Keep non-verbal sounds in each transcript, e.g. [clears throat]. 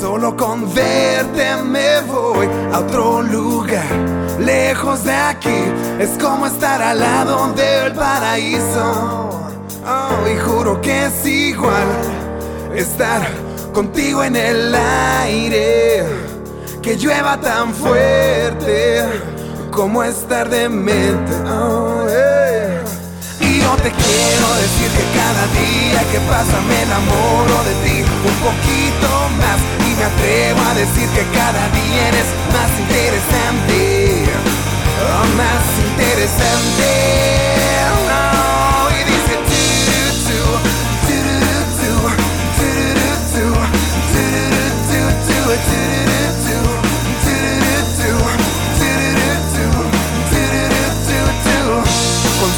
Solo con verte me voy a otro lugar, lejos de aquí. Es como estar al lado del paraíso. Oh, y juro que es igual estar contigo en el aire que llueva tan fuerte como estar demente. Y no te quiero decir que cada día que pasa me enamoro de ti un poquito más y me atrevo a decir que cada día eres más interesante, más interesante. Y dice tu, tu, tu,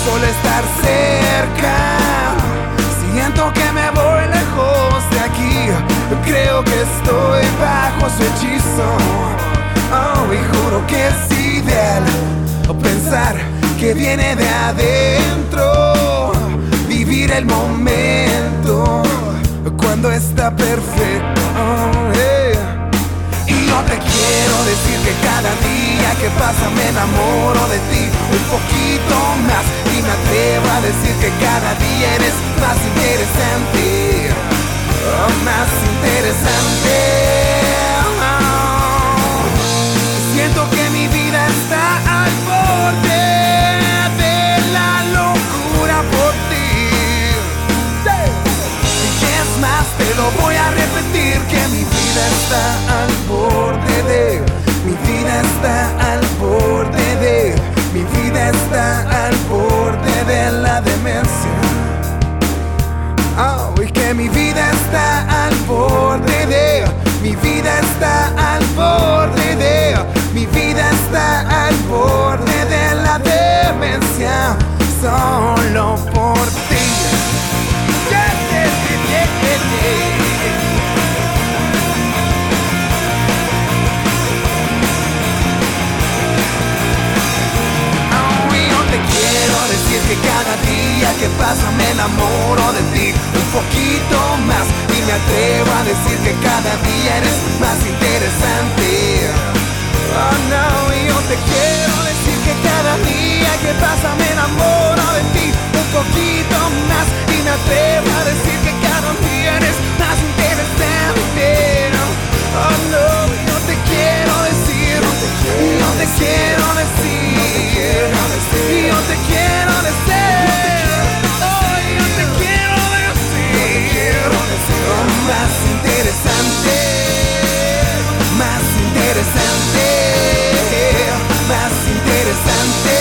solo estar cerca. Siento que me voy lejos de aquí. Creo que estoy bajo su hechizo. Oh, y juro que es ideal pensar que viene de adentro. Vivir el momento cuando está perfecto. Oh, eh. Yo te quiero decir que cada día que pasa me enamoro de ti un poquito más y me atrevo a decir que cada día eres más interesante, más interesante. Siento que mi vida está al borde de la locura por ti. Y es más, te lo voy a repetir que mi vida está al borde de, pasa me enamoro de ti un poquito más y me atrevo a decir que cada día eres más interesante. Oh no, y yo te quiero decir que cada día que pasa me enamoro de ti un poquito más y me atrevo a decir que cada día eres más interesante. Oh no, yo te quiero decir, yo te quiero decir, más interesante, más interesante, más interesante,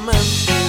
woman.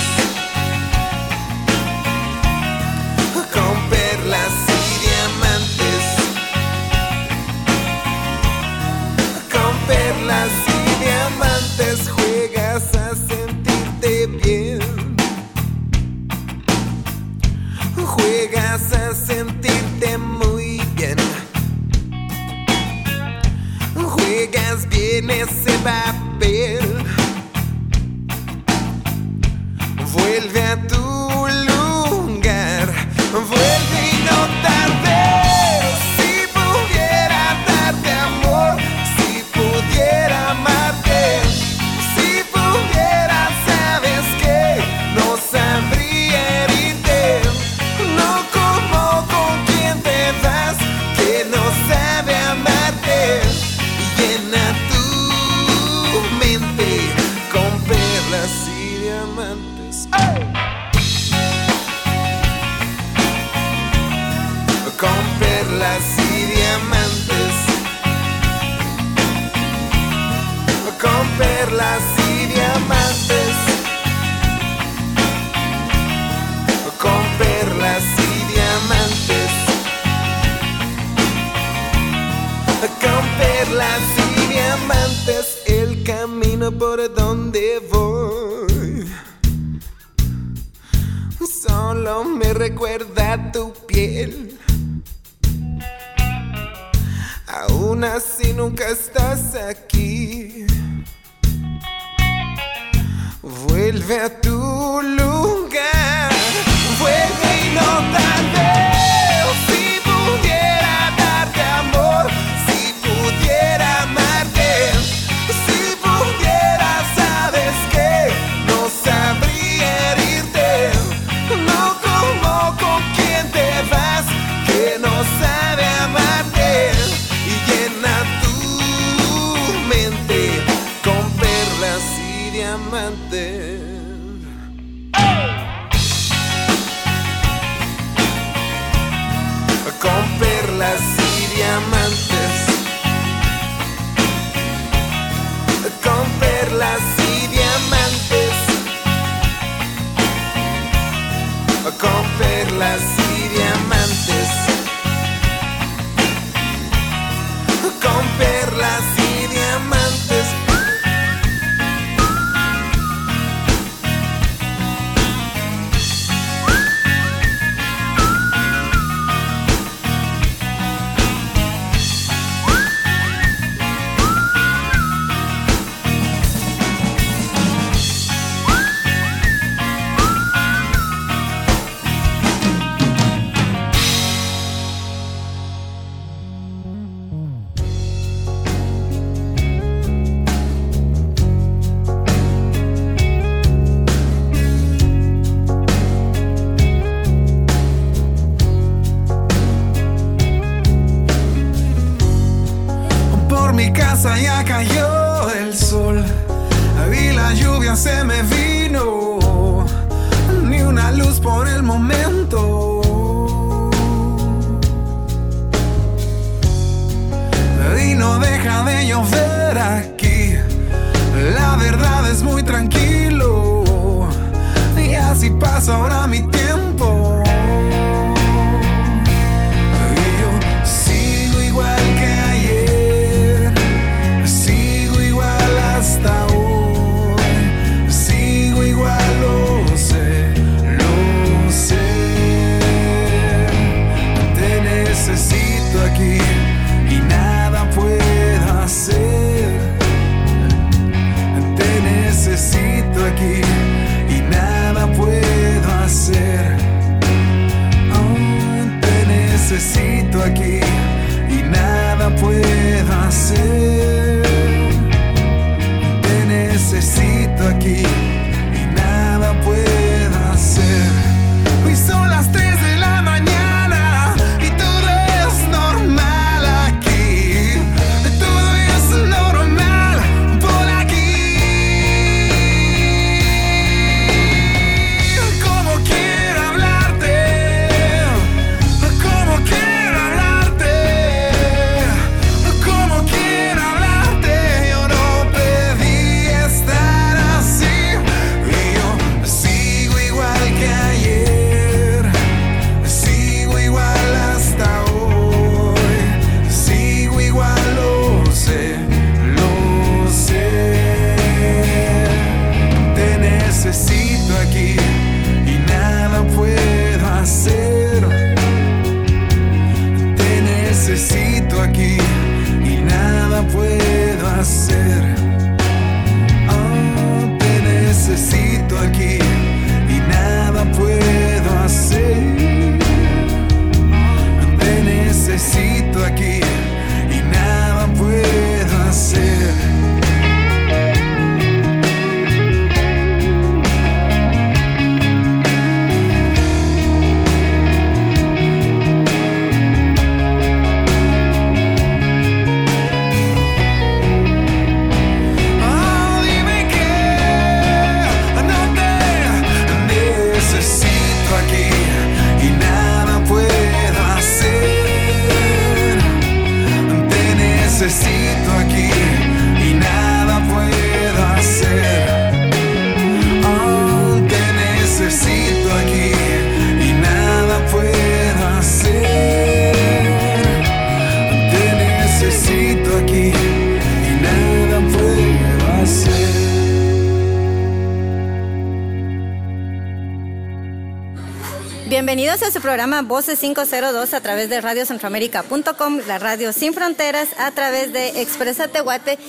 Bienvenidos a su programa Voces 502 a través de radiocentroamérica.com, la radio sin fronteras, a través de Expresa Tehuate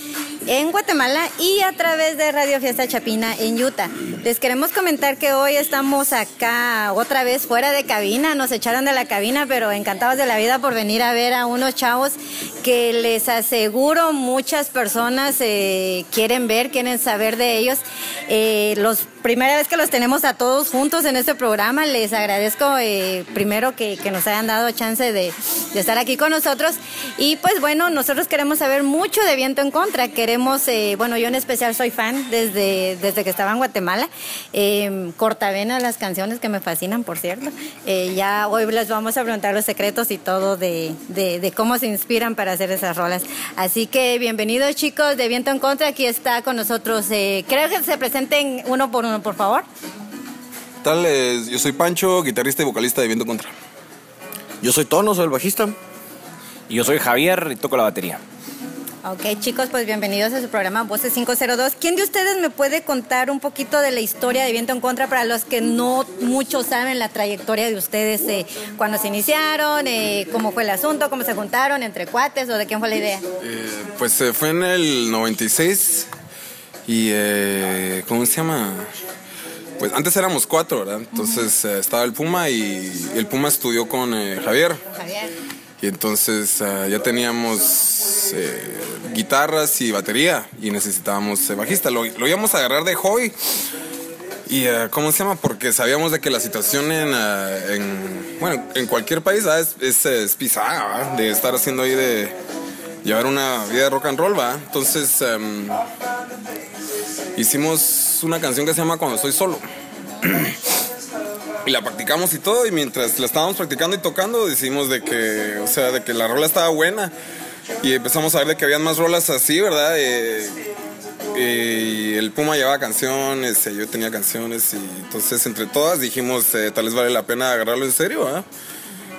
en Guatemala y a través de Radio Fiesta Chapina en Utah. Les queremos comentar que hoy estamos acá otra vez fuera de cabina, nos echaron de la cabina, pero encantados de la vida por venir a ver a unos chavos que les aseguro muchas personas eh, quieren ver, quieren saber de ellos. Eh, los primera vez que los tenemos a todos juntos en este programa, les agradezco eh, primero que, nos hayan dado chance de, estar aquí con nosotros. Y pues bueno, nosotros queremos saber mucho de Viento en Contra. Queremos, bueno, yo en especial soy fan desde, desde que estaba en Guatemala. cortavena las canciones que me fascinan, por cierto. ya hoy les vamos a preguntar los secretos y todo de, de cómo se inspiran para hacer esas rolas. Así que bienvenidos chicos de Viento en Contra, aquí está con nosotros. Eh, creo que se presenten uno por uno, por favor. tal? yo soy Pancho, guitarrista y vocalista de Viento en Contra. Yo soy Tono, soy el bajista. Y yo soy Javier y toco la batería. Ok, chicos, pues bienvenidos a su programa Voces 502. ¿Quién de ustedes me puede contar un poquito de la historia de Viento en Contra para los que no muchos saben la trayectoria de ustedes, eh, cuando se iniciaron, eh, cómo fue el asunto, cómo se juntaron, entre cuates o de quién fue la idea? Eh, pues fue en el 96 y, ¿cómo se llama? Pues antes éramos cuatro, ¿verdad? Entonces estaba el Puma y el Puma estudió con Javier. Javier. Y entonces ya teníamos guitarras y batería y necesitábamos eh, bajista. Lo, íbamos a agarrar de hobby. ¿Y eh, cómo se llama? Porque sabíamos de que la situación en, eh, en bueno, en cualquier país es, es, pisada, de estar haciendo ahí de llevar una vida de rock and roll, ¿va? Entonces em, hicimos una canción que se llama Cuando estoy solo. [clears throat] y la practicamos y todo, y mientras la estábamos practicando y tocando, decidimos de que, o sea, de que la rola estaba buena y empezamos a ver de que habían más rolas así, ¿verdad? Eh, y el Puma llevaba canciones, yo tenía canciones y entonces entre todas dijimos eh, tal vez vale la pena agarrarlo en serio, ¿ah?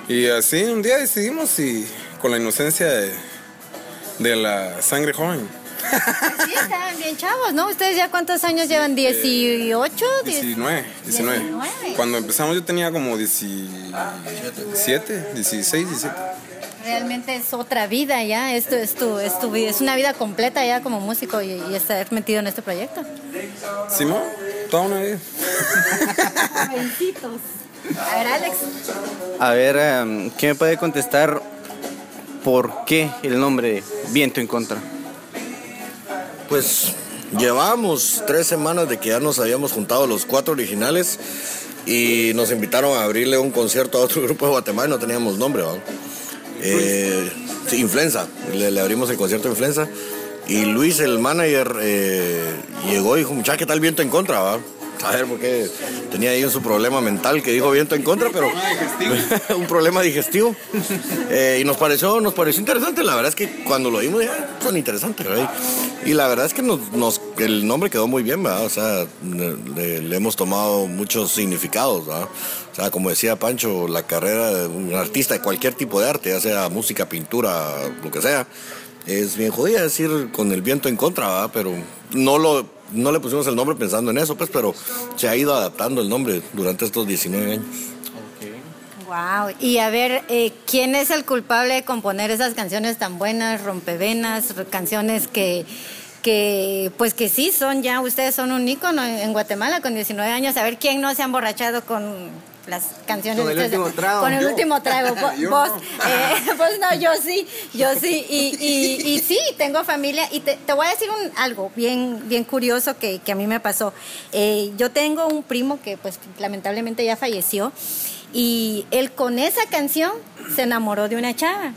Y así un día decidimos y con la inocencia de, la sangre joven. Sí, estaban bien chavos, ¿no? ¿Ustedes ya cuántos años llevan? ¿18? 19, 19. Cuando empezamos yo tenía como 17, 16, 17 realmente es otra vida ya, esto es tu, es tu es una vida completa ya como músico y, estar metido en este proyecto. Simón, toda una vida. [laughs] A ver, Alex. A ver, em, ¿qué me puede contestar por qué el nombre Viento en Contra? Pues llevamos tres semanas de que ya nos habíamos juntado los cuatro originales y nos invitaron a abrirle un concierto a otro [laughs] grupo de Guatemala y no teníamos nombre, ¿no? Eh, influenza, le, abrimos el concierto de Influenza. Y Luis, el manager, eh, llegó y dijo, muchacha, ¿qué tal viento en contra? Va? A ver, porque tenía ahí su problema mental que dijo viento en contra, pero [laughs] un problema digestivo. Eh, y nos pareció, nos pareció interesante. La verdad es que cuando lo vimos, ya, son interesantes. Y la verdad es que el nombre quedó muy bien, ¿verdad? O sea, le, hemos tomado muchos significados, ¿verdad? O sea, como decía Pancho, la carrera de un artista de cualquier tipo de arte, ya sea música, pintura, lo que sea, es bien jodida decir con el viento en contra, ¿verdad? Pero no lo no le pusimos el nombre pensando en eso, pues, pero se ha ido adaptando el nombre durante estos 19 años. Wow. Y a ver, eh, ¿quién es el culpable de componer esas canciones tan buenas, rompevenas, canciones que, que, pues que sí son ya, ustedes son un ícono en Guatemala con 19 años. A ver, ¿quién no se ha emborrachado con las canciones. Con el último trago. Con el último trago. [laughs] vos, eh, [laughs] no, yo sí, yo sí. Y, y, sí, tengo familia. Y te, voy a decir un, algo bien, bien curioso que, a mí me pasó. Eh, yo tengo un primo que pues lamentablemente ya falleció. Y él con esa canción se enamoró de una chava.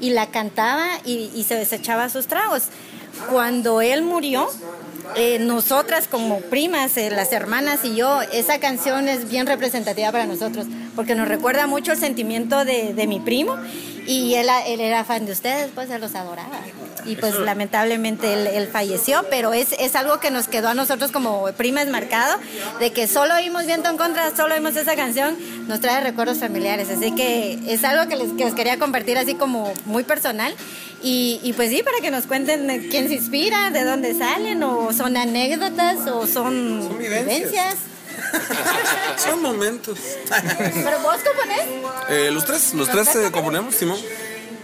Y la cantaba y, y se desechaba sus tragos. Cuando él murió, eh, nosotras como primas, eh, las hermanas y yo, esa canción es bien representativa para nosotros, porque nos recuerda mucho el sentimiento de, de mi primo y él, él, era fan de ustedes, pues él los adoraba. Y pues lamentablemente él, falleció, pero es, es, algo que nos quedó a nosotros como primas marcado, de que solo oímos Viento en Contra, solo oímos esa canción, nos trae recuerdos familiares. Así que es algo que les, que les quería compartir así como muy personal. Y, pues sí, para que nos cuenten quién se inspira, de dónde salen, o son anécdotas, o son, vivencias. [laughs] Son momentos. ¿Pero vos componés? Eh, los tres, los tres eh, componemos, Simón.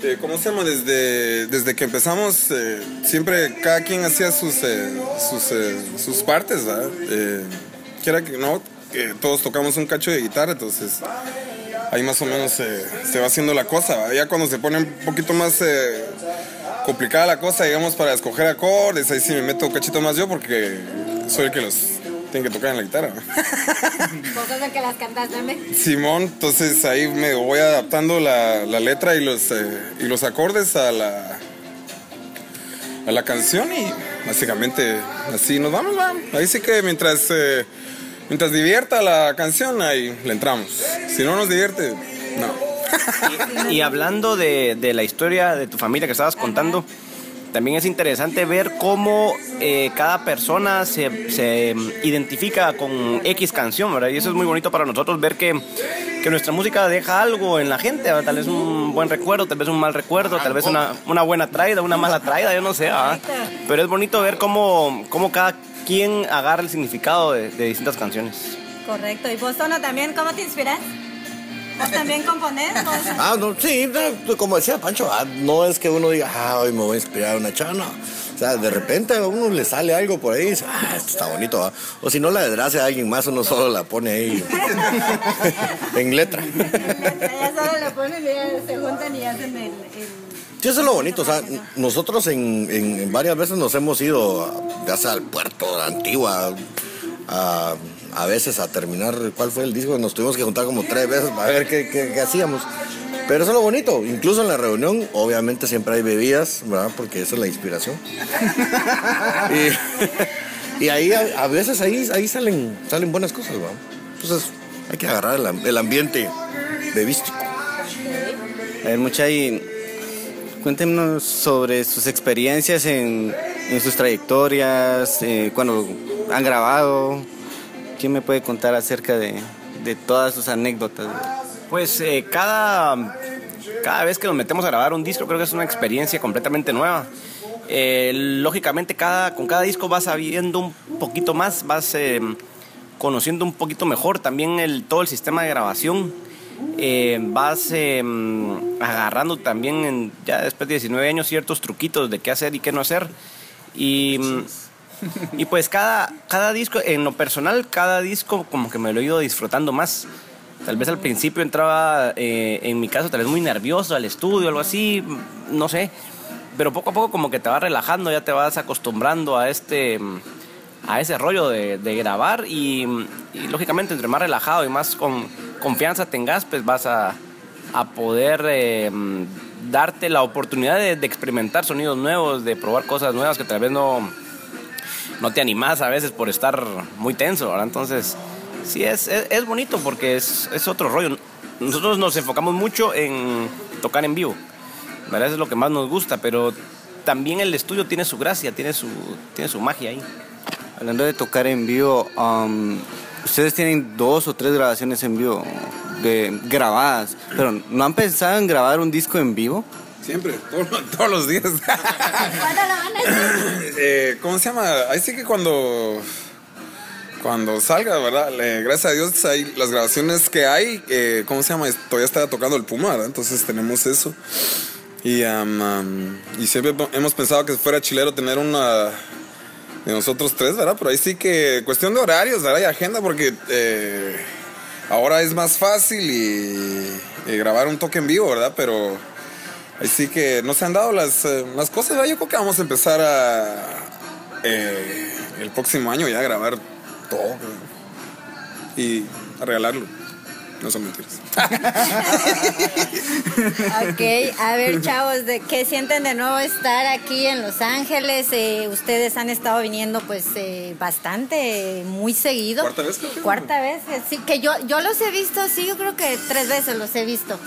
Eh, ¿Cómo se llama? Desde, desde que empezamos, eh, siempre cada quien hacía sus, eh, sus, sus partes, ¿verdad? Quiera que no, todos tocamos un cacho de guitarra, entonces ahí más o menos se va haciendo la cosa. ¿verdad? Ya cuando se pone un poquito más eh, complicada la cosa, digamos, para escoger acordes, ahí sí me meto un cachito más yo porque soy el que los tiene que tocar en la guitarra. ¿verdad? Vos sos el que las cantas, dame. Simón, entonces ahí me voy adaptando la, la letra y los, eh, y los acordes a la, a la canción y básicamente así nos vamos. ¿va? Ahí sí que mientras, eh, mientras divierta la canción, ahí le entramos. Si no nos divierte, no. Y hablando de, de la historia de tu familia que estabas contando, también es interesante ver cómo eh, cada persona se, se identifica con X canción, ¿verdad? Y eso es muy bonito para nosotros ver que, que nuestra música deja algo en la gente, ¿verdad? tal vez un buen recuerdo, tal vez un mal recuerdo, tal vez una, una buena traída, una mala traída, yo no sé, ¿verdad? Pero es bonito ver cómo, cómo cada quien agarra el significado de, de distintas canciones. Correcto. ¿Y vos, Tono, también cómo te inspiras? ¿Vos también componés? [laughs] Ah, no, sí, no, como decía Pancho, ah, no es que uno diga, ah, hoy me voy a inspirar a una chava, no. O sea, de repente a uno le sale algo por ahí y dice, ah, esto está bonito, ¿va? O si no la desgracia a alguien más, uno solo la pone ahí [laughs] en letra. [laughs] Ya solo le ponen y ya se juntan y hacen el... el- Sí, eso es lo bonito, o sea, nosotros en, en- en varias veces nos hemos ido, ya sea al puerto, a Antigua, a, a veces a terminar, ¿cuál fue el disco? Nos tuvimos que juntar como tres veces para ver qué, qué- qué hacíamos. Pero eso es lo bonito, incluso en la reunión, obviamente siempre hay bebidas, ¿verdad? Porque esa es la inspiración. [laughs] y, y ahí a, a veces ahí, ahí salen, salen buenas cosas, ¿verdad? Entonces hay que agarrar el, am- el ambiente bebístico. A ver, mucha y cuéntenos sobre sus experiencias en, en sus trayectorias, eh, cuando han grabado. ¿Quién me puede contar acerca de, de todas sus anécdotas? Pues eh, cada, cada vez que nos metemos a grabar un disco creo que es una experiencia completamente nueva. Eh, lógicamente cada, con cada disco vas sabiendo un poquito más, vas eh, conociendo un poquito mejor también el, todo el sistema de grabación. Eh, vas eh, agarrando también en- ya después de 19 años ciertos truquitos de qué hacer y qué no hacer. Y, [laughs] y pues cada, cada disco, en lo personal, cada disco como que me lo he ido disfrutando más. Tal vez al principio entraba, eh, en mi caso, tal vez muy nervioso al estudio, algo así, no sé. Pero poco a poco como que te vas relajando, ya te vas acostumbrando a este a ese rollo de, grabar y, lógicamente entre más relajado y más con confianza tengas, pues vas a, a poder eh, darte la oportunidad de experimentar sonidos nuevos, de probar cosas nuevas que tal vez no, no te animás a veces por estar muy tenso, ¿verdad? Entonces, sí, es, es, es bonito porque es, es otro rollo. Nosotros nos enfocamos mucho en tocar en vivo, ¿verdad? Eso es lo que más nos gusta, pero también el estudio tiene su gracia, tiene su, tiene su magia ahí. Hablando de tocar en vivo, um, ustedes tienen dos o tres grabaciones en vivo de, grabadas, pero ¿no han pensado en grabar un disco en vivo? Siempre, todos, todos los días. [laughs] ¿Cuándo lo van a hacer? Eh, ¿Cómo se llama? Ahí sí que cuando cuando salga, ¿verdad? Le- gracias a Dios hay las grabaciones que hay, eh, ¿cómo se llama? Todavía está tocando el Puma, ¿verdad? Entonces tenemos eso. Y, am, am, y siempre hemos pensado que fuera chilero tener una de nosotros tres, ¿verdad? Pero ahí sí que cuestión de horarios, ¿verdad? Y agenda, porque eh, ahora es más fácil y, y grabar un toque en vivo, ¿verdad? Pero ahí sí que no se han dado las, eh, las cosas. Yo creo que vamos a empezar a eh, el próximo año ya a grabar todo y a regalarlo. No son mentiras. Ok, a ver, chavos, ¿de qué sienten de nuevo estar aquí en Los Ángeles? Eh, ustedes han estado viniendo, pues, eh, bastante, muy seguido. ¿Cuarta vez, creo que? Cuarta vez, eh, sí, que yo, yo los he visto, sí, yo creo que tres veces los he visto.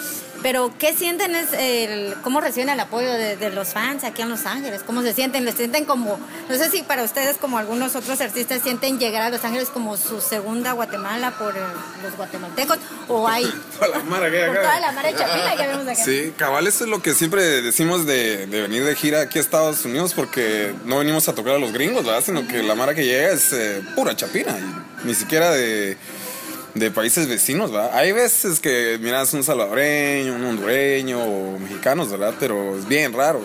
Pero, ¿qué sienten? Es el, ¿Cómo reciben el apoyo de, de los fans aquí en Los Ángeles? ¿Cómo se sienten? ¿Les sienten como, no sé si para ustedes, como algunos otros artistas, sienten llegar a Los Ángeles como su segunda Guatemala por eh, los guatemaltecos? O hay? [laughs] Toda la mara que hay Por acá. toda la mara de Chapina que vemos acá. Sí, cabal, eso es lo que siempre decimos de, de venir de gira aquí a Estados Unidos porque no venimos a tocar a los gringos, ¿verdad? Sino que la mara que llega es eh, pura chapina, y ni siquiera de, de países vecinos, ¿verdad? Hay veces que miras un salvadoreño, un hondureño o mexicanos, ¿verdad? Pero es bien raro.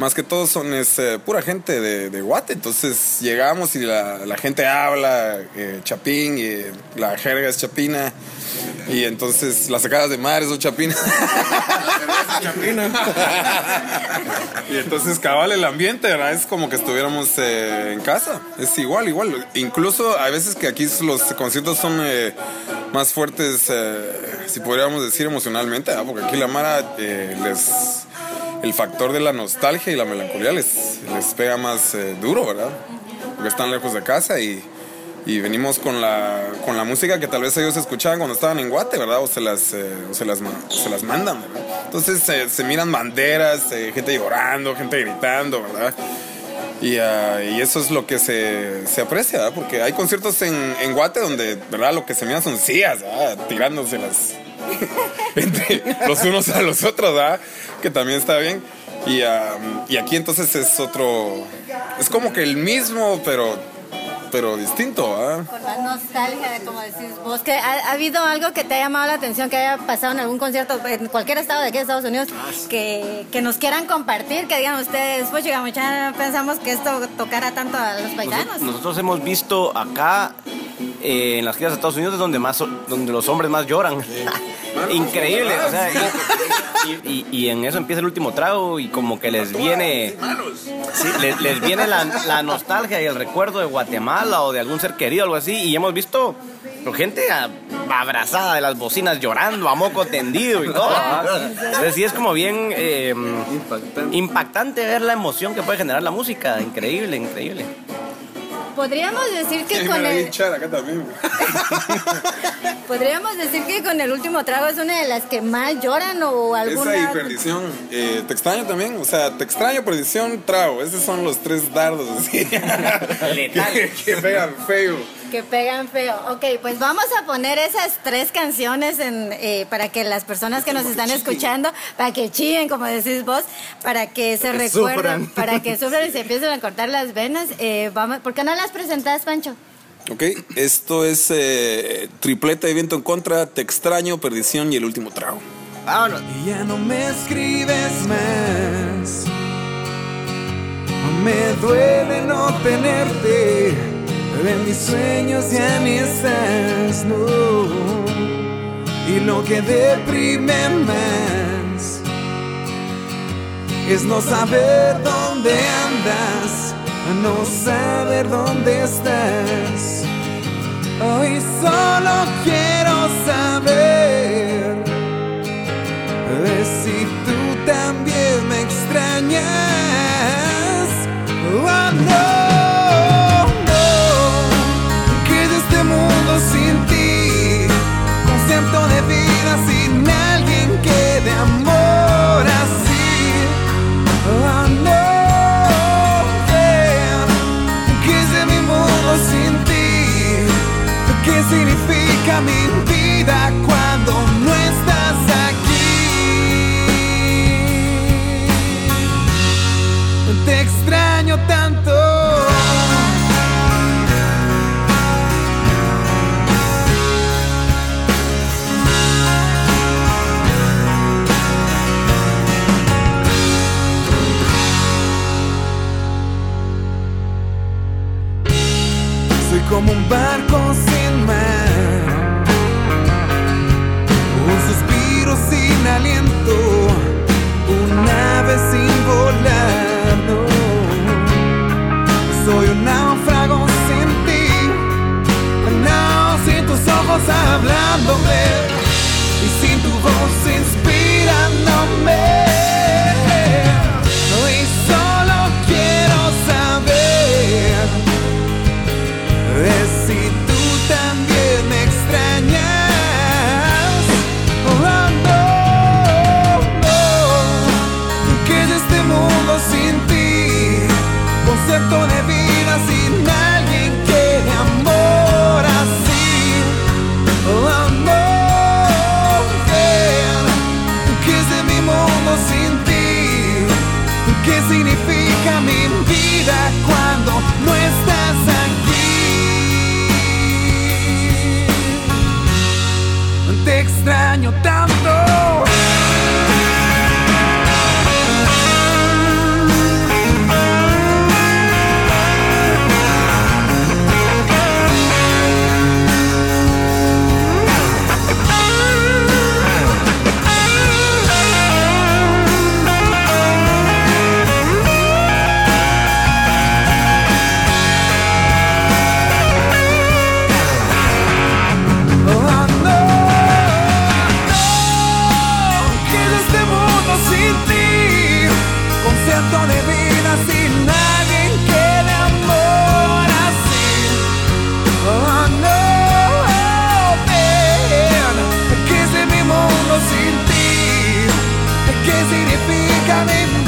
Más que todo son es, eh, pura gente de, Guate, entonces llegamos y la, gente habla eh, chapín y la jerga es chapina y entonces las sacadas de madre son chapinas. [laughs] y entonces cabal el ambiente, ¿verdad? Es como que estuviéramos eh, en casa. Es igual, igual. Incluso hay veces que aquí los conciertos son más fuertes, si podríamos decir emocionalmente, ¿verdad? Porque aquí la Mara les... El factor de la nostalgia y la melancolía les, les pega más eh, duro, ¿verdad? Porque están lejos de casa y, y venimos con la, con la música que tal vez ellos escuchaban cuando estaban en Guate, ¿verdad? O se las, eh, se las, se las mandan, ¿verdad? Entonces eh, se miran banderas, gente llorando, gente gritando, ¿verdad? Y, ah, y eso es lo que se, se aprecia, ¿verdad? Porque hay conciertos en, en Guate donde, ¿verdad? Lo que se miran son sillas, ¿verdad? Tirándoselas [laughs] entre los unos a los otros, ¿verdad? Que también está bien. Y, ah, y aquí entonces es otro... Es como que el mismo, pero, pero distinto, ¿verdad? Con la nostalgia de como decís vos, que ha, ha habido algo que te ha llamado la atención, que haya pasado en algún concierto en cualquier estado de aquí de Estados Unidos, que, que nos quieran compartir, que digan ustedes, pues llegamos, ya pensamos que esto tocara tanto a los paisanos. Nosotros hemos visto acá eh, en las giras de Estados Unidos es donde más donde los hombres más lloran. [laughs] Increíble, o sea, y, y- y en eso empieza el último trago y como que les viene sí, les, les viene la, la nostalgia y el recuerdo de Guatemala o de algún ser querido algo así y hemos visto gente a- abrazada de las bocinas llorando a moco tendido y todo. ¿verdad? Entonces sí es como bien eh, impactante ver la emoción que puede generar la música, increíble, increíble. Podríamos decir que con el, echar acá también, güey. [laughs] podríamos decir que con el último trago es una de las que más lloran o alguna Esa y perdición. Eh, te extraño también. O sea, te extraño, perdición, trago. Esos son los tres dardos así. que, que pegan feo. Que pegan feo. Ok, pues vamos a poner esas tres canciones en, eh, para que las personas que nos están escuchando, para que chillen, como decís vos, para que se recuerden, para que [laughs] sufran y se empiecen a cortar las venas. Eh, vamos, ¿Por qué no las presentás, Pancho? Ok, esto es eh, tripleta de viento en contra, te extraño, perdición y el último trago. Vámonos. Y ya no me escribes más. Me duele no tenerte. En mis sueños ya ni estás, no. Y lo que deprime más es no saber dónde andas, no saber dónde estás. Hoy solo quiero saber si tú también me extrañas. Oh, no, me Johnny.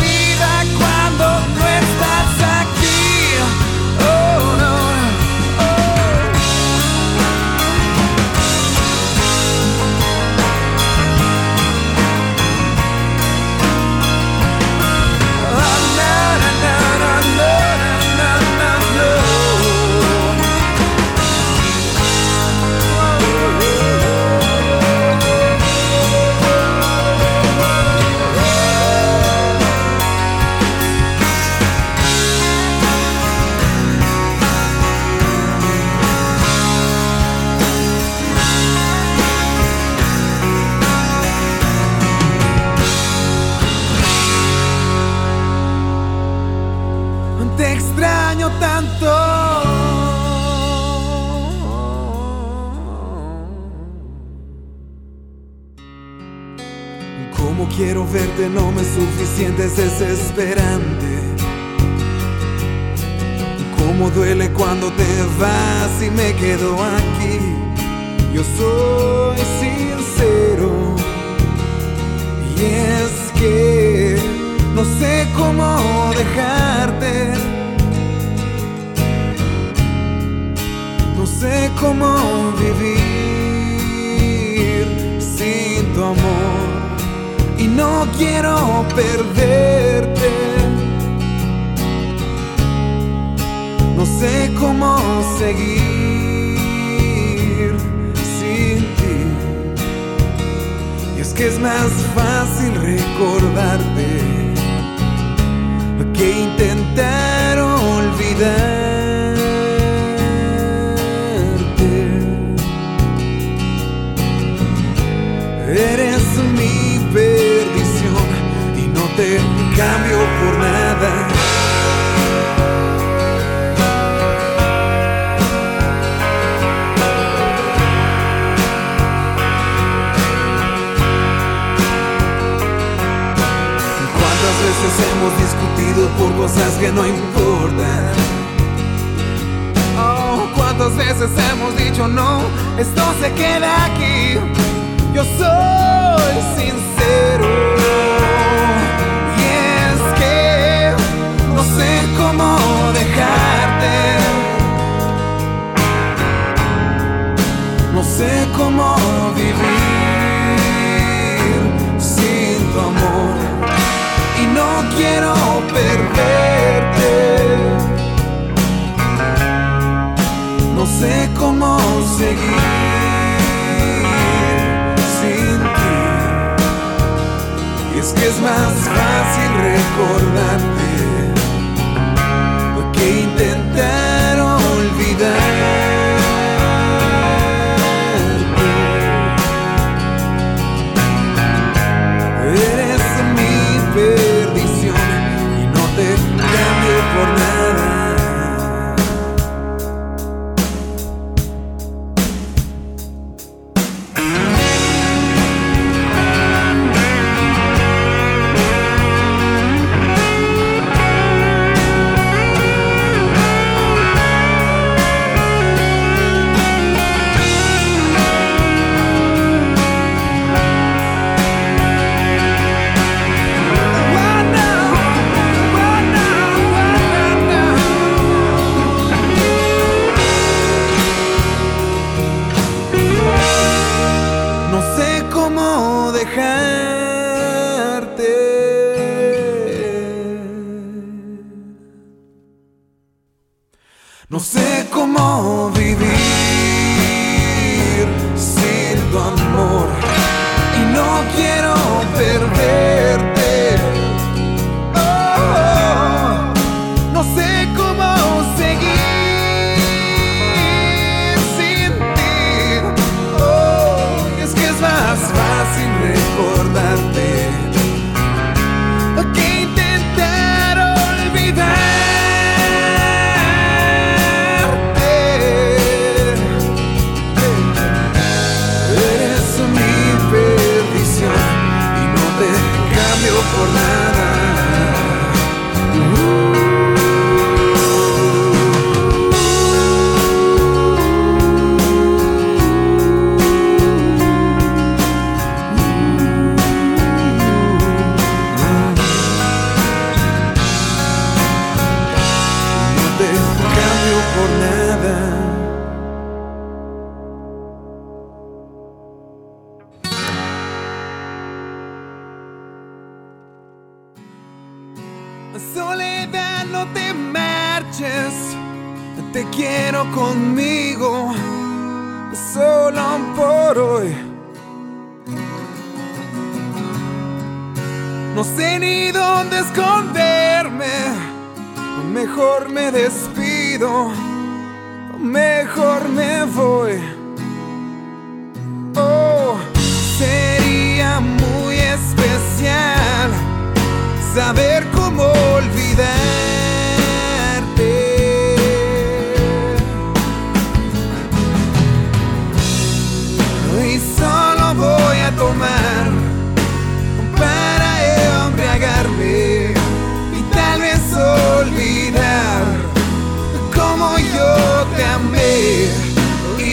看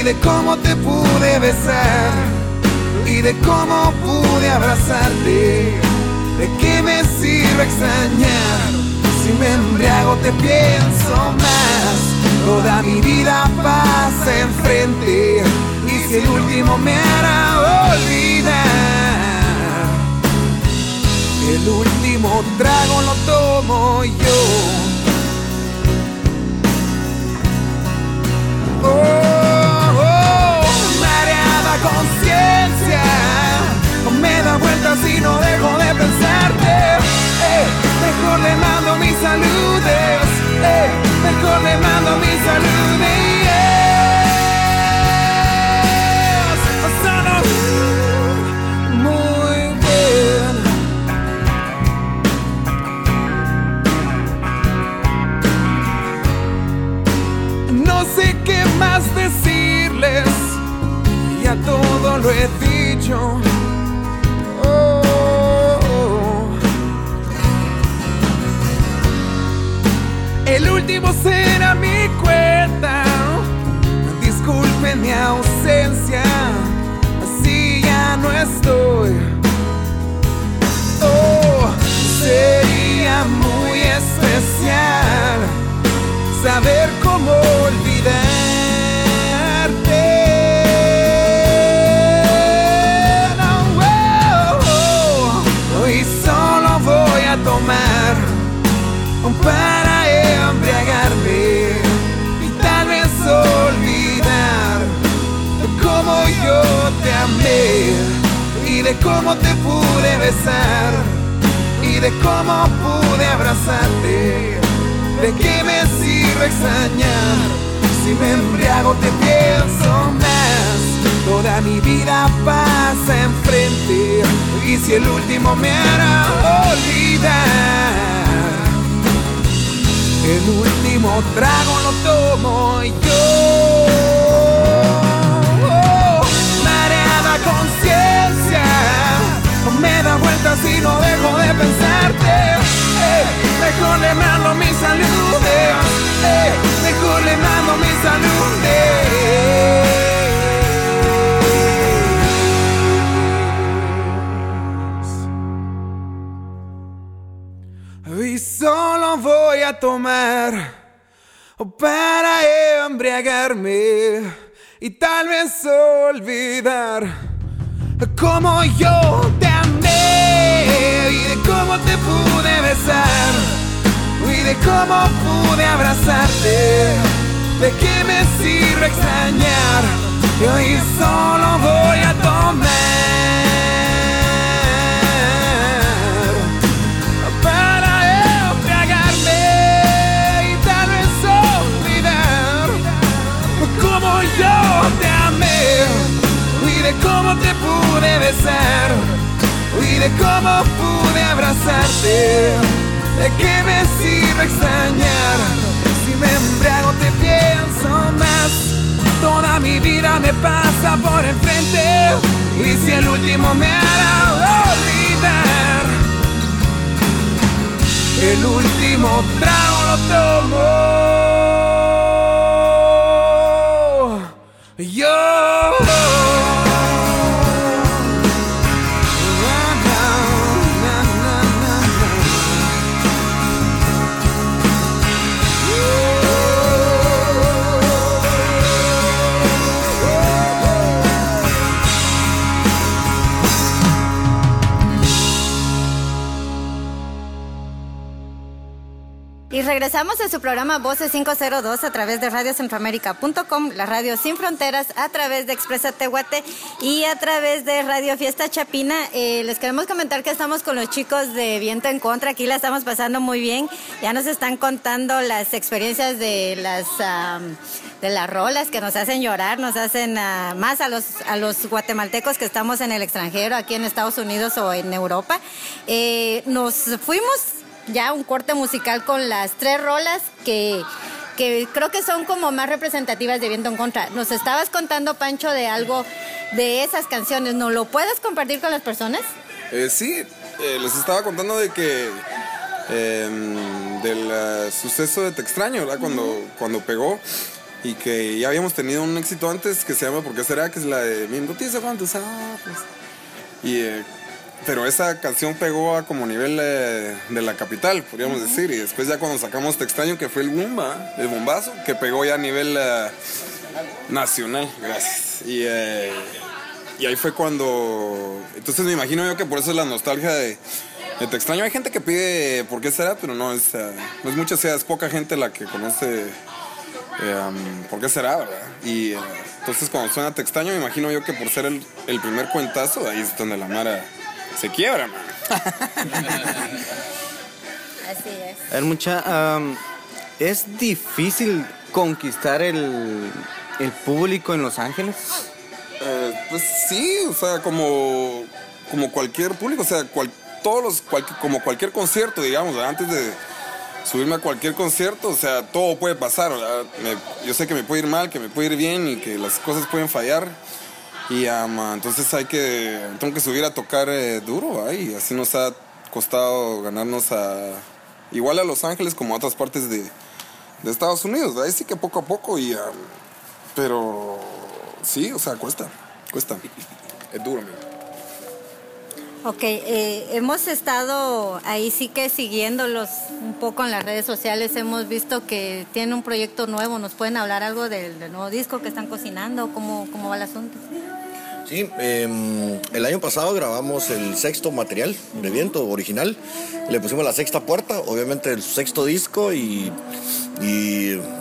de cómo te pude besar y de cómo pude abrazarte. ¿De qué me sirve extrañar? Si me embriago te pienso más. Toda mi vida pasa enfrente y si el último me hará olvidar. El último trago lo tomo yo. Oh, conciencia me da vueltas y no dejo de pensarte. Eh, mejor le mando mis saludes, eh, mejor le mando mis saludes. Pasando muy bien. No sé qué más decirles, todo lo he dicho. Oh. El último será mi cuenta. Disculpen mi ausencia, así ya no estoy. Oh, sería muy especial saber cómo olvidarte. De cómo te pude besar y de cómo pude abrazarte. ¿De qué me sirve extrañar si me embriago te pienso más? Toda mi vida pasa enfrente y si el último me hará olvidar. El último trago lo tomo yo. Oh, mareada conciencia, me da vueltas y no dejo de pensarte. Eh, mejor le mando mis saludes, eh, mejor le mando mis saludes. Y solo voy a tomar para embriagarme y tal vez olvidar cómo yo te cómo te pude besar y de cómo pude abrazarte. ¿De qué me sirve extrañar? Y hoy solo voy a tomar para embriagarme y tal vez olvidar cómo yo te amé y de cómo te pude besar y de cómo pude abrazarte. ¿De qué me sirve extrañar? Si me embriago te pienso más. Toda mi vida me pasa por enfrente y si el último me hará olvidar. El último trago lo tomo regresamos a su programa Voces 502 a través de radiocentroamérica.com, la radio sin fronteras, a través de Expresa Tehuate y a través de Radio Fiesta Chapina. Eh, les queremos comentar que estamos con los chicos de Viento en Contra, aquí la estamos pasando muy bien. Ya nos están contando las experiencias de las am, de las rolas que nos hacen llorar, nos hacen ah, más a los a los guatemaltecos que estamos en el extranjero, aquí en Estados Unidos o en Europa. Eh, nos fuimos ya un corte musical con las tres rolas que, que creo que son como más representativas de Viento en Contra. Nos estabas contando, Pancho, de algo de esas canciones. ¿No lo puedes compartir con las personas? Eh, sí, eh, les estaba contando de que em, del eh, suceso de Te extraño, ¿verdad? Cuando, cuando pegó y que ya habíamos tenido un éxito antes que se llama ¿Por qué será? Que es la de Mi noticia con tus ojos. Y, eh, pero esa canción pegó a como nivel eh, de la capital, podríamos decir. Y después ya cuando sacamos Te extraño, que fue el bomba, el bombazo, que pegó ya a nivel eh, nacional. Gracias. Y, eh, y ahí fue cuando... Entonces me imagino yo que por eso es la nostalgia de, Te extraño. Hay gente que pide ¿Por qué será? Pero no es, eh, no es mucha, sea, es poca gente la que conoce um, ¿Por qué será, verdad? Y entonces cuando suena Te extraño, me imagino yo que por ser el, el primer cuentazo, ahí es donde la Mara se quiebra, man. Así es. A ver, mucha, am, es difícil conquistar el, el público en Los Ángeles. Eh, pues sí, o sea, como, como cualquier público, o sea, cual- todos los, cual- como cualquier concierto, digamos, antes de subirme a cualquier concierto, o sea, todo puede pasar. Me- yo sé que me puede ir mal, que me puede ir bien y que las cosas pueden fallar. Y ama, entonces hay que, tengo que subir a tocar eh, duro, y así nos ha costado ganarnos a, igual a Los Ángeles como a otras partes de, de Estados Unidos. Ahí sí que poco a poco, y, am, pero sí, o sea, cuesta, cuesta. Es duro, amigo. Ok, eh, hemos estado ahí sí que siguiéndolos un poco en las redes sociales. Hemos visto que tienen un proyecto nuevo. ¿Nos pueden hablar algo del, del nuevo disco que están cocinando? ¿Cómo, cómo va el asunto? Sí, em, el año pasado grabamos el sexto material de viento original. Le pusimos la sexta puerta, obviamente el sexto disco y,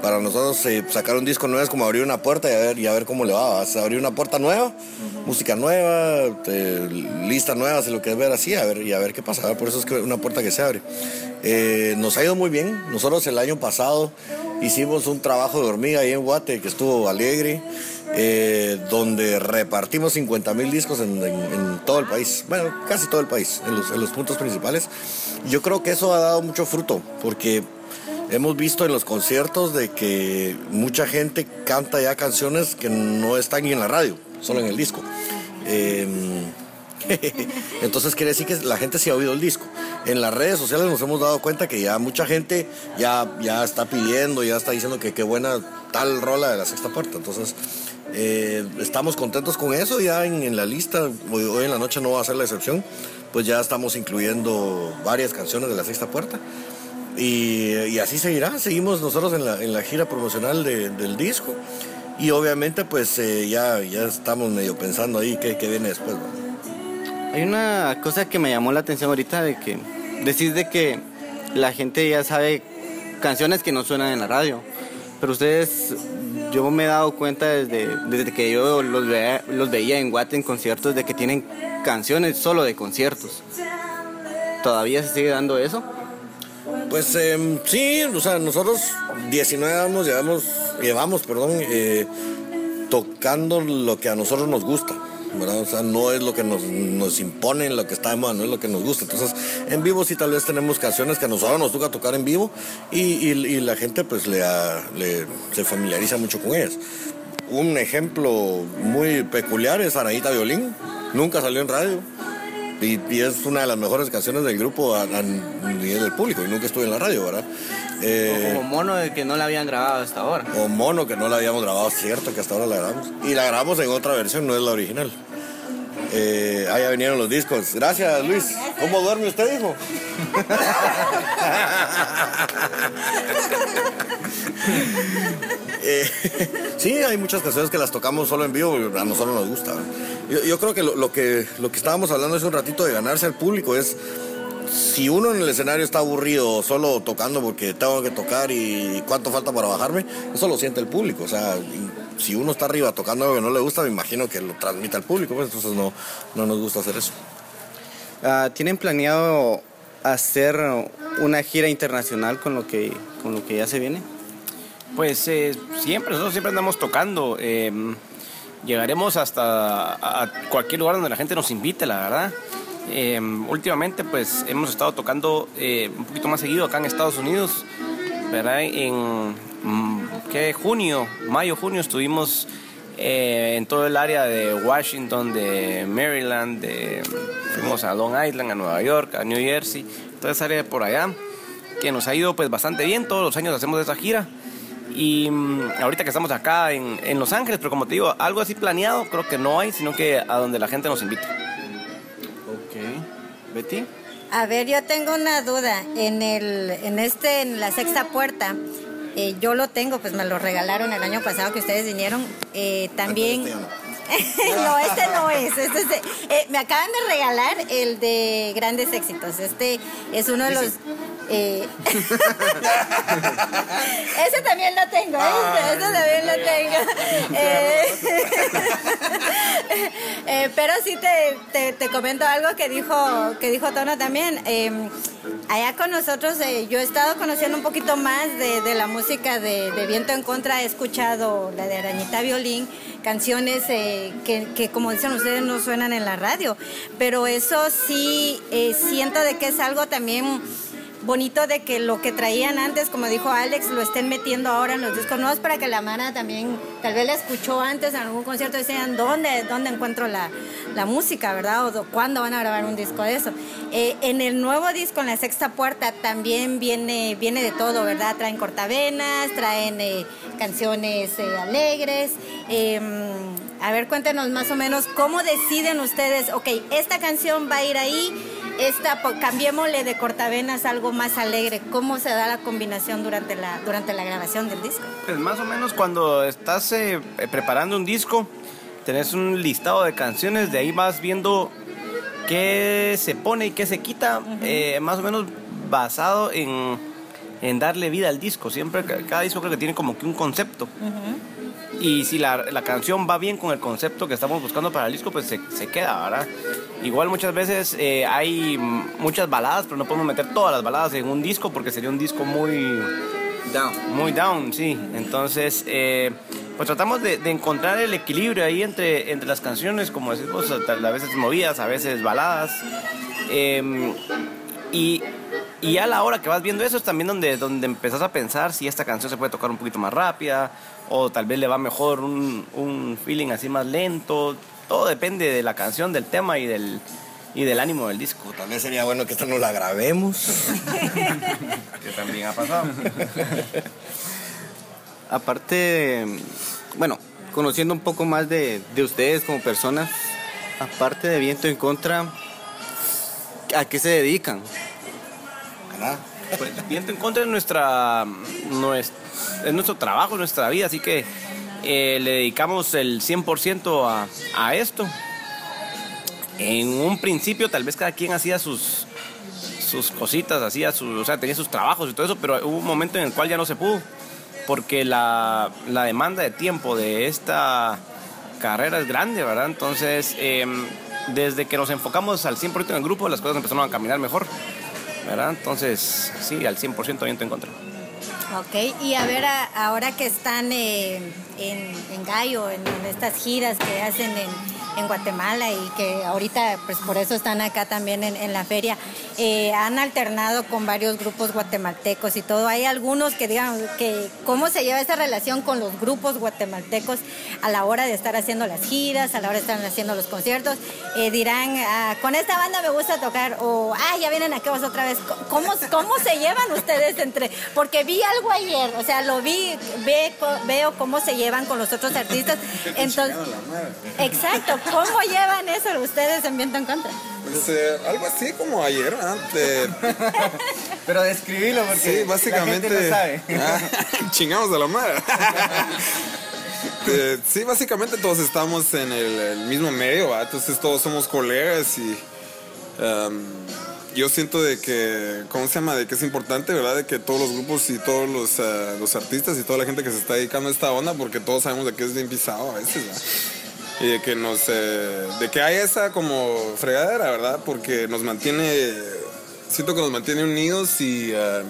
para nosotros eh, sacar un disco nuevo es como abrir una puerta y a ver, y a ver cómo le va. Vas a abrir una puerta nueva, música nueva, eh, lista nueva, si lo quieres ver así, a ver, y a ver qué pasa. Por eso es que una puerta que se abre. Eh, nos ha ido muy bien. Nosotros el año pasado hicimos un trabajo de hormiga ahí en Guate que estuvo alegre, eh, donde repartimos 50 mil discos en, en- en todo el país, bueno, casi todo el país, en los, en los puntos principales. Yo creo que eso ha dado mucho fruto, porque hemos visto en los conciertos de que mucha gente canta ya canciones que no están ni en la radio, solo en el disco. Em, [laughs] entonces quiere decir que la gente sí ha oído el disco. En las redes sociales nos hemos dado cuenta que ya mucha gente ya, ya está pidiendo, ya está diciendo que qué buena tal rola de la sexta puerta. Entonces eh, estamos contentos con eso. Ya en, la lista, hoy, en la noche no va a ser la excepción, pues ya estamos incluyendo varias canciones de la sexta puerta. Y, así seguirá. Seguimos nosotros en la, en gira promocional de- del disco. Y obviamente pues eh, ya, ya estamos medio pensando ahí qué, qué viene después. Hay una cosa que me llamó la atención ahorita de que decís de que la gente ya sabe canciones que no suenan en la radio. Pero ustedes, yo me he dado cuenta desde, desde que yo los, ve- los veía en Guate en conciertos de que tienen canciones solo de conciertos. ¿Todavía se sigue dando eso? Pues em, sí, o sea, nosotros 19 años llevamos, llevamos, perdón, eh, tocando lo que a nosotros nos gusta. ¿Verdad? O sea, no es lo que nos, nos imponen, lo que está de moda, no es lo que nos gusta. Entonces, en vivo sí tal vez tenemos canciones que a nosotros nos toca tocar en vivo y, y- y la gente pues le, ha- le- se familiariza mucho con ellas. Un ejemplo muy peculiar es Anaíta Violín, nunca salió en radio. Y, y es una de las mejores canciones del grupo a, a nivel del público y nunca estuve en la radio, ¿verdad? Eh, Como mono de que no la habían grabado hasta ahora. o Mono, que no la habíamos grabado, cierto que hasta ahora la grabamos. Y la grabamos en otra versión, no es la original. Eh, ah, ya vinieron los discos. Gracias, Luis. ¿Cómo duerme usted, hijo? [laughs] Eh, sí, hay muchas canciones que las tocamos solo en vivo, a nosotros nos gusta. Yo, yo creo que lo, lo que lo que estábamos hablando hace un ratito de ganarse al público es si uno en el escenario está aburrido solo tocando porque tengo que tocar y cuánto falta para bajarme, eso lo siente el público. O sea, si uno está arriba tocando algo que no le gusta, me imagino que lo transmite al público, pues entonces no, no nos gusta hacer eso. Ah, ¿Tienen planeado hacer una gira internacional con lo que, con lo que ya se viene? Pues eh, siempre, nosotros siempre andamos tocando. eh, llegaremos hasta a cualquier lugar donde la gente nos invite, la verdad. Eh, últimamente, pues hemos estado tocando eh, un poquito más seguido acá en Estados Unidos, ¿verdad? En mm, ¿qué? junio, mayo, junio estuvimos eh, en todo el área de Washington, de Maryland, de, fuimos a Long Island, a Nueva York, a New Jersey, toda esa área de por allá, que nos ha ido pues bastante bien. Todos los años hacemos esa gira. Y mm, ahorita que estamos acá en, en Los Ángeles, pero como te digo, algo así planeado creo que no hay, sino que a donde la gente nos invite. Ok. ¿Betty? A ver, yo tengo una duda. En el, en este, en la sexta puerta, eh, yo lo tengo, pues me lo regalaron el año pasado que ustedes vinieron. Eh, también. [laughs] no, este no es. Este es de- eh, me acaban de regalar el de grandes éxitos. Este es uno de los. Eh, [laughs] ese también lo tengo, ¿eh? ese también lo tengo. Eh, [laughs] eh, pero sí te, te, te comento algo que dijo, que dijo Tono también. Eh, allá con nosotros, eh, yo he estado conociendo un poquito más de, de la música de, de Viento en Contra. He escuchado la de Arañita Violín, canciones eh, que, que, como dicen ustedes, no suenan en la radio. Pero eso sí, eh, siento de que es algo también bonito de que lo que traían antes, como dijo Alex, lo estén metiendo ahora en los discos nuevos para que la mana también, tal vez la escuchó antes en algún concierto decían, ¿dónde, dónde encuentro la, la música, verdad? O do- cuándo van a grabar un disco de eso. Eh, en el nuevo disco, en la sexta puerta, también viene, viene de todo, ¿verdad? Traen cortavenas, traen eh, canciones eh, alegres. Eh, a ver, cuéntenos más o menos cómo deciden ustedes, ok, esta canción va a ir ahí, esta, cambiémosle de cortavenas a algo más alegre. ¿Cómo se da la combinación durante la, durante la grabación del disco? Pues más o menos cuando estás eh, preparando un disco, tenés un listado de canciones, de ahí vas viendo qué se pone y qué se quita, eh, más o menos basado en, en darle vida al disco. Siempre, ca- cada disco creo que tiene como que un concepto. Y si la, la canción va bien con el concepto que estamos buscando para el disco, pues se, se queda, ¿verdad? Igual muchas veces eh, hay muchas baladas, pero no podemos meter todas las baladas en un disco porque sería un disco muy... Down. Muy down, sí. Entonces, eh, pues tratamos de, de encontrar el equilibrio ahí entre, entre las canciones, como decimos, a veces movidas, a veces baladas. Eh, y, y a la hora que vas viendo eso es también donde, donde empezás a pensar si esta canción se puede tocar un poquito más rápida o tal vez le va mejor un, un feeling así más lento. Todo depende de la canción, del tema y del, y del ánimo del disco. Tal vez sería bueno que esta no la grabemos. [laughs] Que también ha pasado. [laughs] Aparte, de- bueno, conociendo un poco más de, de ustedes como personas, aparte de Viento en Contra, ¿a qué se dedican? Pues viento en contra de nuestra, nues- es nuestro trabajo, nuestra vida, así que eh, le dedicamos el 100% a, a esto. En un principio tal vez cada quien hacía sus, sus cositas, hacía sus, o sea, tenía sus trabajos y todo eso, pero hubo un momento en el cual ya no se pudo, porque la, la demanda de tiempo de esta carrera es grande, ¿verdad? Entonces, em, desde que nos enfocamos al 100% en el grupo, las cosas empezaron a caminar mejor. ¿verdad? Entonces, sí, al 100% viento en contra. Ok, y a ver, a- ahora que están eh, en, Gallo, en, en estas giras que hacen en, en Guatemala y que ahorita, pues por eso están acá también en, en la feria, eh, han alternado con varios grupos guatemaltecos y todo. Hay algunos que digan que cómo se lleva esa relación con los grupos guatemaltecos a la hora de estar haciendo las giras, a la hora de estar haciendo los conciertos. Eh, dirán, ah, con esta banda me gusta tocar, o, ah, ya vienen aquí vos otra vez. ¿Cómo, ¿Cómo se llevan ustedes entre...? Porque vi algo ayer, o sea, lo vi, ve, veo cómo se llevan con los otros artistas. Entonces, exacto, ¿cómo llevan eso ustedes en Viento en Contra? Pues, eh, algo así como ayer. De- [laughs] Pero describilo porque sí, básicamente. la gente no sabe. Ah, [laughs] chingamos a la madre. Eh, sí, básicamente todos estamos en el, el mismo medio, ¿verdad? entonces todos somos colegas y. em, yo siento de que, ¿cómo se llama? De que es importante, ¿verdad? De que todos los grupos y todos los, eh, los artistas y toda la gente que se está dedicando a esta onda, porque todos sabemos de que es bien pisado a veces, ¿verdad? Y de que nos, eh, de que hay esa como fregadera, ¿verdad? Porque nos mantiene, siento que nos mantiene unidos y... eh,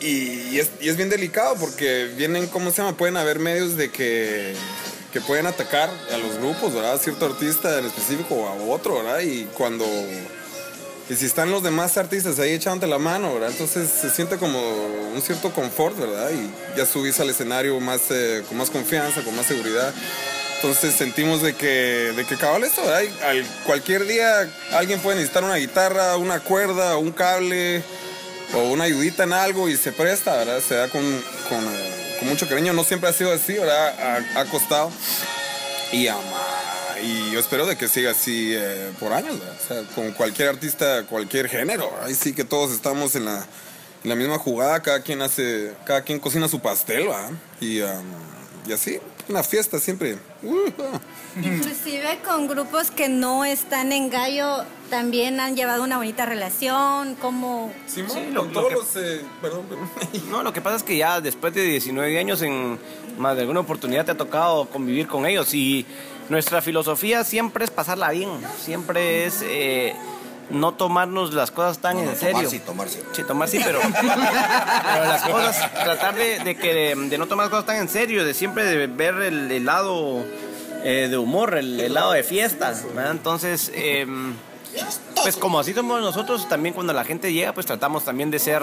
y, y es, y es bien delicado porque vienen, ¿cómo se llama? Pueden haber medios de que, que pueden atacar a los grupos, ¿verdad? A cierto artista en específico o a otro, ¿verdad? Y cuando... Y si están los demás artistas ahí echándote la mano, ¿verdad? Entonces se siente como un cierto confort, ¿verdad? Y ya subís al escenario más, eh, con más confianza, con más seguridad. Entonces sentimos de que, de que cabal esto, ¿verdad? Al- cualquier día alguien puede necesitar una guitarra, una cuerda, un cable o una ayudita en algo y se presta, ¿verdad? Se da con, con, eh, mucho cariño. No siempre ha sido así, ¿verdad? Ha, costado. Y, ama- y yo espero de que siga así eh, por años. O sea, con cualquier artista, cualquier género. Ahí sí que todos estamos en la, misma jugada, cada quien hace, cada quien cocina su pastel, ¿verdad? Y, am, y así, una fiesta siempre. Uh. [laughs] Inclusive con grupos que no están en Gallo también han llevado una bonita relación, como Simón, Sí, lo- con lo todos que- los, eh, perdón, perdón. [laughs] No, lo que pasa es que ya después de 19 años en más de alguna oportunidad te ha tocado convivir con ellos y nuestra filosofía siempre es pasarla bien, siempre es eh, no tomarnos las cosas tan en serio. Tomar sí, tomar sí. Sí, tomar sí, pero, [laughs] pero las cosas, tratar de, de que de, no tomar las cosas tan en serio, de siempre de ver el, el lado eh, de humor, el, el lado de fiestas, ¿verdad? Entonces, em, pues como así somos nosotros, también cuando la gente llega, pues tratamos también de ser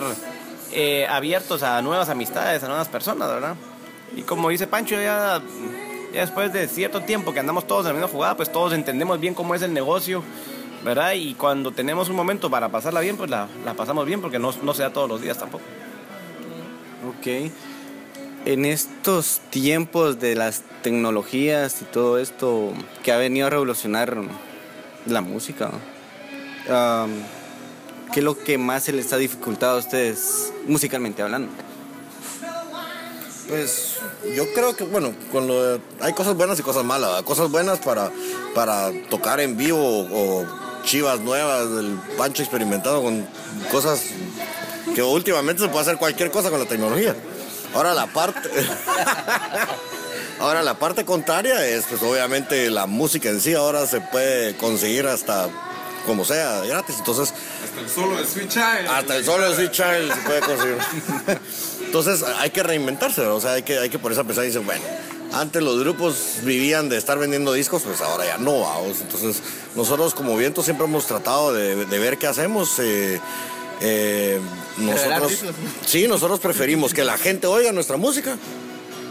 eh, abiertos a nuevas amistades, a nuevas personas, ¿verdad? Y como dice Pancho, ya, ya después de cierto tiempo que andamos todos en la misma jugada, pues todos entendemos bien cómo es el negocio, ¿verdad? Y cuando tenemos un momento para pasarla bien, pues la, la pasamos bien, porque no, no se da todos los días tampoco. Ok. En estos tiempos de las tecnologías y todo esto que ha venido a revolucionar la música, um, ¿qué es lo que más se les ha dificultado a ustedes musicalmente hablando? Pues yo creo que, bueno, con lo de- hay cosas buenas y cosas malas. Cosas buenas para, para tocar en vivo o, chivas nuevas, el Pancho experimentando con cosas que últimamente se puede hacer cualquier cosa con la tecnología. Ahora la parte... [laughs] Ahora la parte contraria es, pues obviamente la música en sí ahora se puede conseguir hasta como sea, gratis. Entonces, Hasta el solo de Switch Child. hasta el solo de Sweet Child se puede conseguir. [laughs] Entonces hay que reinventarse, o sea, hay que, hay que por esa pensar y decir, bueno, antes los grupos vivían de estar vendiendo discos, pues ahora ya no, vamos. Entonces nosotros como viento siempre hemos tratado de, de ver qué hacemos. eh, eh, nosotros, sí, nosotros preferimos que la gente oiga nuestra música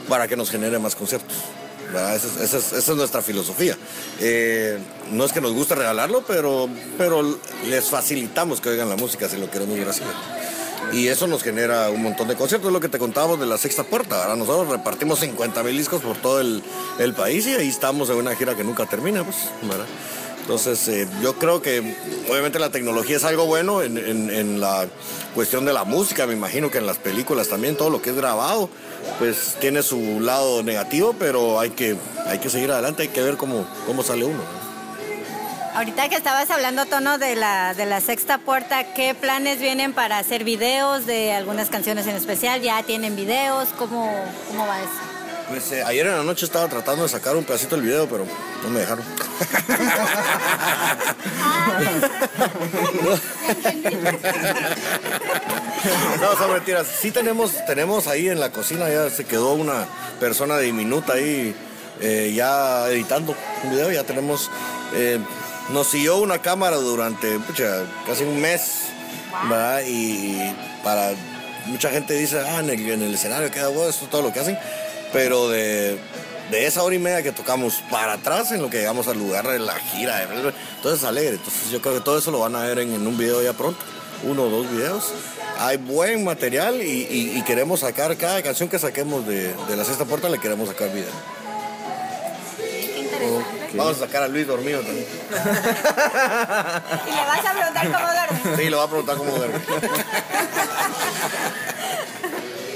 para que nos genere más conciertos. ¿verdad? Esa, es, esa es- esa es nuestra filosofía. Eh, no es que nos guste regalarlo, pero, pero les facilitamos que oigan la música si lo queremos ver así. Y eso nos genera un montón de conciertos, es lo que te contábamos de la sexta puerta. ¿verdad? Nosotros repartimos 50 mil discos por todo el, el país y ahí estamos en una gira que nunca termina. Pues. Entonces, eh, yo creo que obviamente la tecnología es algo bueno en, en- en la cuestión de la música, me imagino que en las películas también, todo lo que es grabado, pues tiene su lado negativo, pero hay que, hay que seguir adelante, hay que ver cómo, cómo sale uno. Ahorita que estabas hablando, Tono, de la, de la sexta puerta, ¿qué planes vienen para hacer videos de algunas canciones en especial? ¿Ya tienen videos? ¿Cómo, cómo va eso? Pues eh, ayer en la noche estaba tratando de sacar un pedacito del video, pero no me dejaron. [laughs] No, son mentiras. Sí tenemos, tenemos ahí en la cocina, ya se quedó una persona diminuta ahí eh, ya editando un video, ya tenemos... eh, nos siguió una cámara durante pucha, casi un mes, ¿verdad? Y para... Mucha gente dice, ah, en el, en el escenario queda bueno, esto es todo lo que hacen, pero de, de esa hora y media que tocamos para atrás en lo que llegamos al lugar de la gira, entonces es alegre, entonces yo creo que todo eso lo van a ver en, en un video ya pronto, uno o dos videos. Hay buen material y, y- y queremos sacar, cada canción que saquemos de, de la sexta puerta le queremos sacar video. Vamos a sacar a Luis dormido también. ¿Y le vas a preguntar cómo duerme? Sí, le va a preguntar cómo duerme.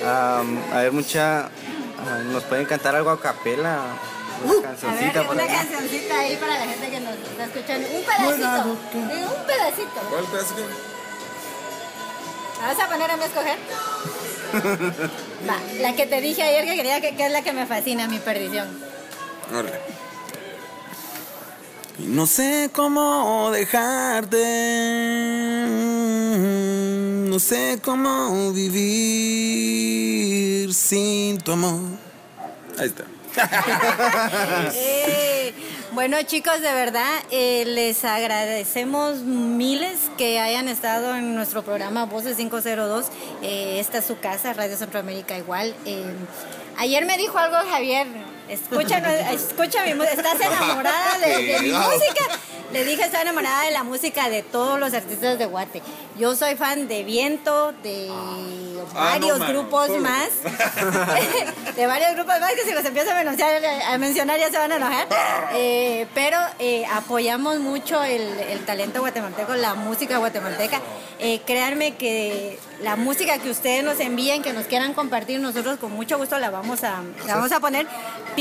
Um, a ver, mucha. ah, ¿Nos pueden cantar algo a capela? A ver, una cancioncita ahí para la gente que nos está escuchando. Un pedacito. Un pedacito. ¿Cuál pedazo? ¿Me vas a poner a mí a escoger? Va, la que te dije ayer que quería que, que es la que me fascina, mi perdición. Órale. No sé cómo dejarte. No sé cómo vivir sin tu amor. Ahí está. [laughs] Eh, bueno chicos, de verdad, eh, les agradecemos miles que hayan estado en nuestro programa Voces 502. Eh, esta es su casa, Radio Centroamérica igual. Ayer me dijo algo Javier, escucha, escucha mi música, estás enamorada de, de mi música. Le dije, estoy enamorada de la música de todos los artistas de Guate. Yo soy fan de Viento, de varios mano, grupos solo. más. [laughs] de varios grupos más que si los empiezo a mencionar, a mencionar ya se van a enojar. Eh, pero eh, apoyamos mucho el, el talento guatemalteco, la música guatemalteca. Eh, créanme que la música que ustedes nos envíen, que nos quieran compartir, nosotros con mucho gusto la vamos a, la vamos a poner.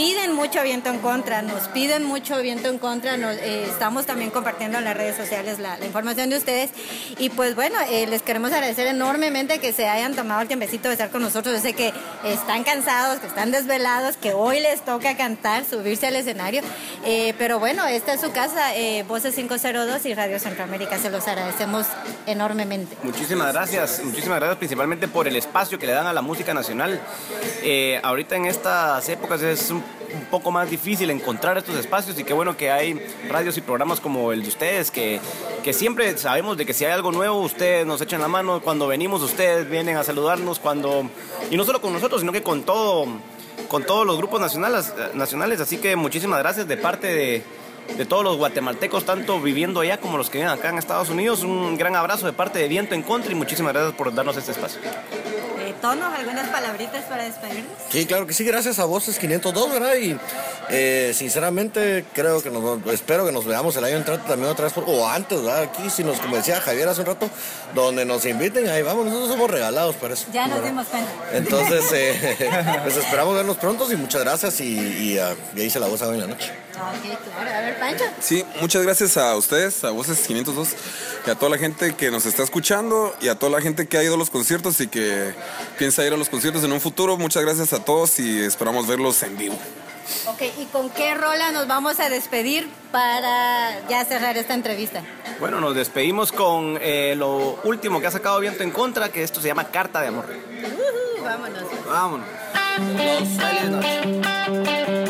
Piden mucho viento en contra, nos piden mucho viento en contra. Nos, eh, estamos también compartiendo en las redes sociales la, información de ustedes. Y pues bueno, eh, les queremos agradecer enormemente que se hayan tomado el tiempecito de estar con nosotros. Yo sé que están cansados, que están desvelados, que hoy les toca cantar, subirse al escenario. Eh, pero bueno, esta es su casa, Voces 502 y Radio Centroamérica. Se los agradecemos enormemente. Muchísimas gracias, muchísimas gracias principalmente por el espacio que le dan a la música nacional. Ahorita en estas épocas es un, un poco más difícil encontrar estos espacios y qué bueno que hay radios y programas como el de ustedes que, que siempre sabemos de que si hay algo nuevo ustedes nos echan la mano, cuando venimos ustedes vienen a saludarnos, cuando y no solo con nosotros sino que con todo con todos los grupos nacionales, nacionales así que muchísimas gracias de parte de de todos los guatemaltecos, tanto viviendo allá como los que viven acá en Estados Unidos. Un gran abrazo de parte de Viento en Contra y muchísimas gracias por darnos este espacio. Tono, algunas palabritas para despedirnos. Sí, claro que sí, gracias a Voces 502, ¿verdad? Y eh, sinceramente creo que nos, espero que nos veamos el año entrante también otra vez, por- o antes, ¿verdad? Aquí, si nos, como decía Javier hace un rato, donde nos inviten, ahí vamos, nosotros somos regalados para eso. Ya nos dimos cuenta. Entonces, eh, [laughs] pues esperamos vernos pronto y muchas gracias y, y, ah, y ahí se la voz hoy en la noche. Ok, claro. A ver, Pancho. Sí, muchas gracias a ustedes, a Voces 502, y a toda la gente que nos está escuchando, y a toda la gente que ha ido a los conciertos y que piensa ir a los conciertos en un futuro. Muchas gracias a todos y esperamos verlos en vivo. Ok, ¿y con qué rola nos vamos a despedir para ya cerrar esta entrevista? Bueno, nos despedimos con eh, lo último que ha sacado Viento en Contra, que esto se llama Carta de Amor. Ujú, vámonos. Vámonos. Feliz noche.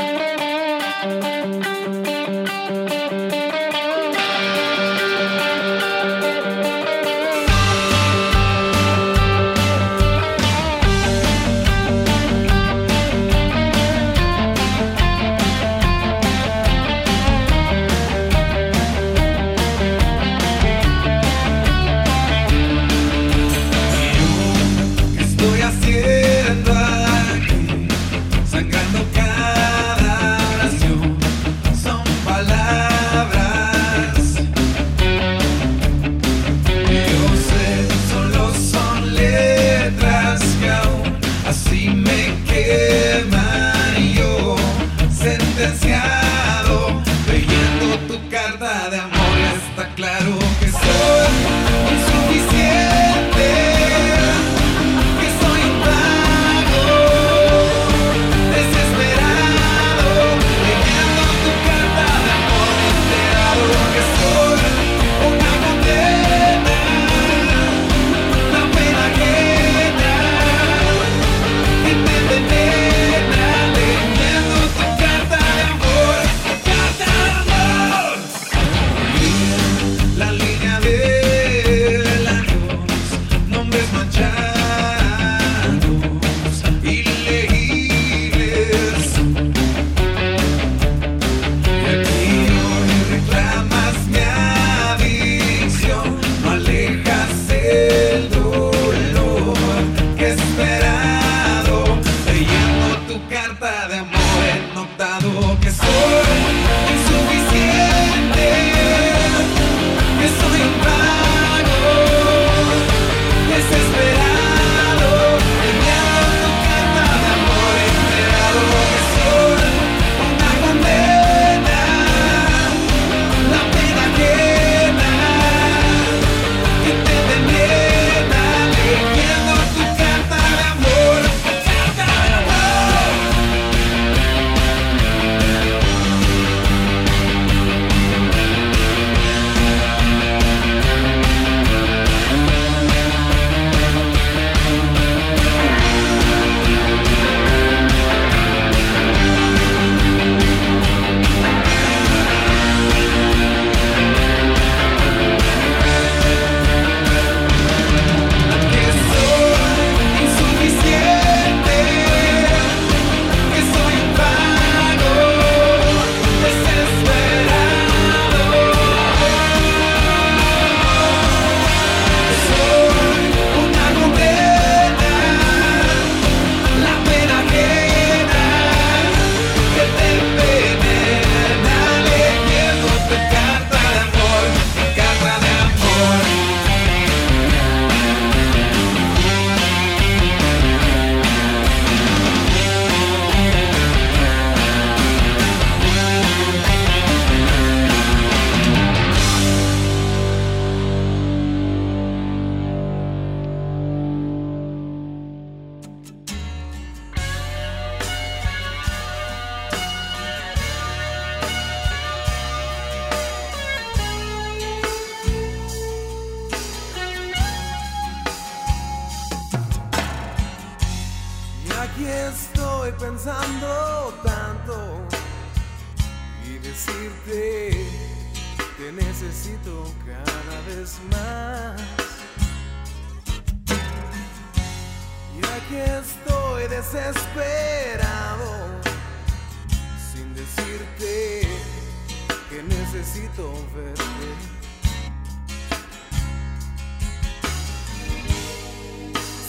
puedo verte.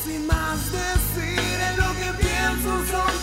Sin más decir en lo que pienso, soy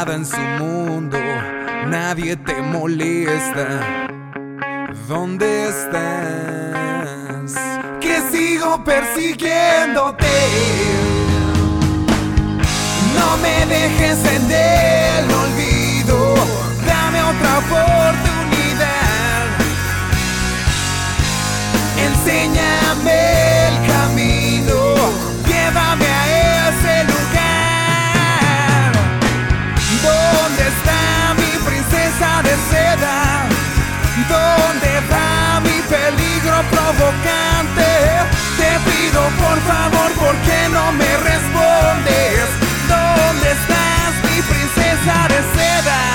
aislada en su mundo, nadie te molesta. ¿Dónde estás? Que sigo persiguiéndote. No me dejes en el olvido, dame otra oportunidad. Enséñame el camino, llévame está mi princesa de seda? ¿Dónde va mi peligro provocante? Te pido por favor, ¿por qué no me respondes? ¿Dónde estás mi princesa de seda?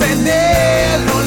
Dejes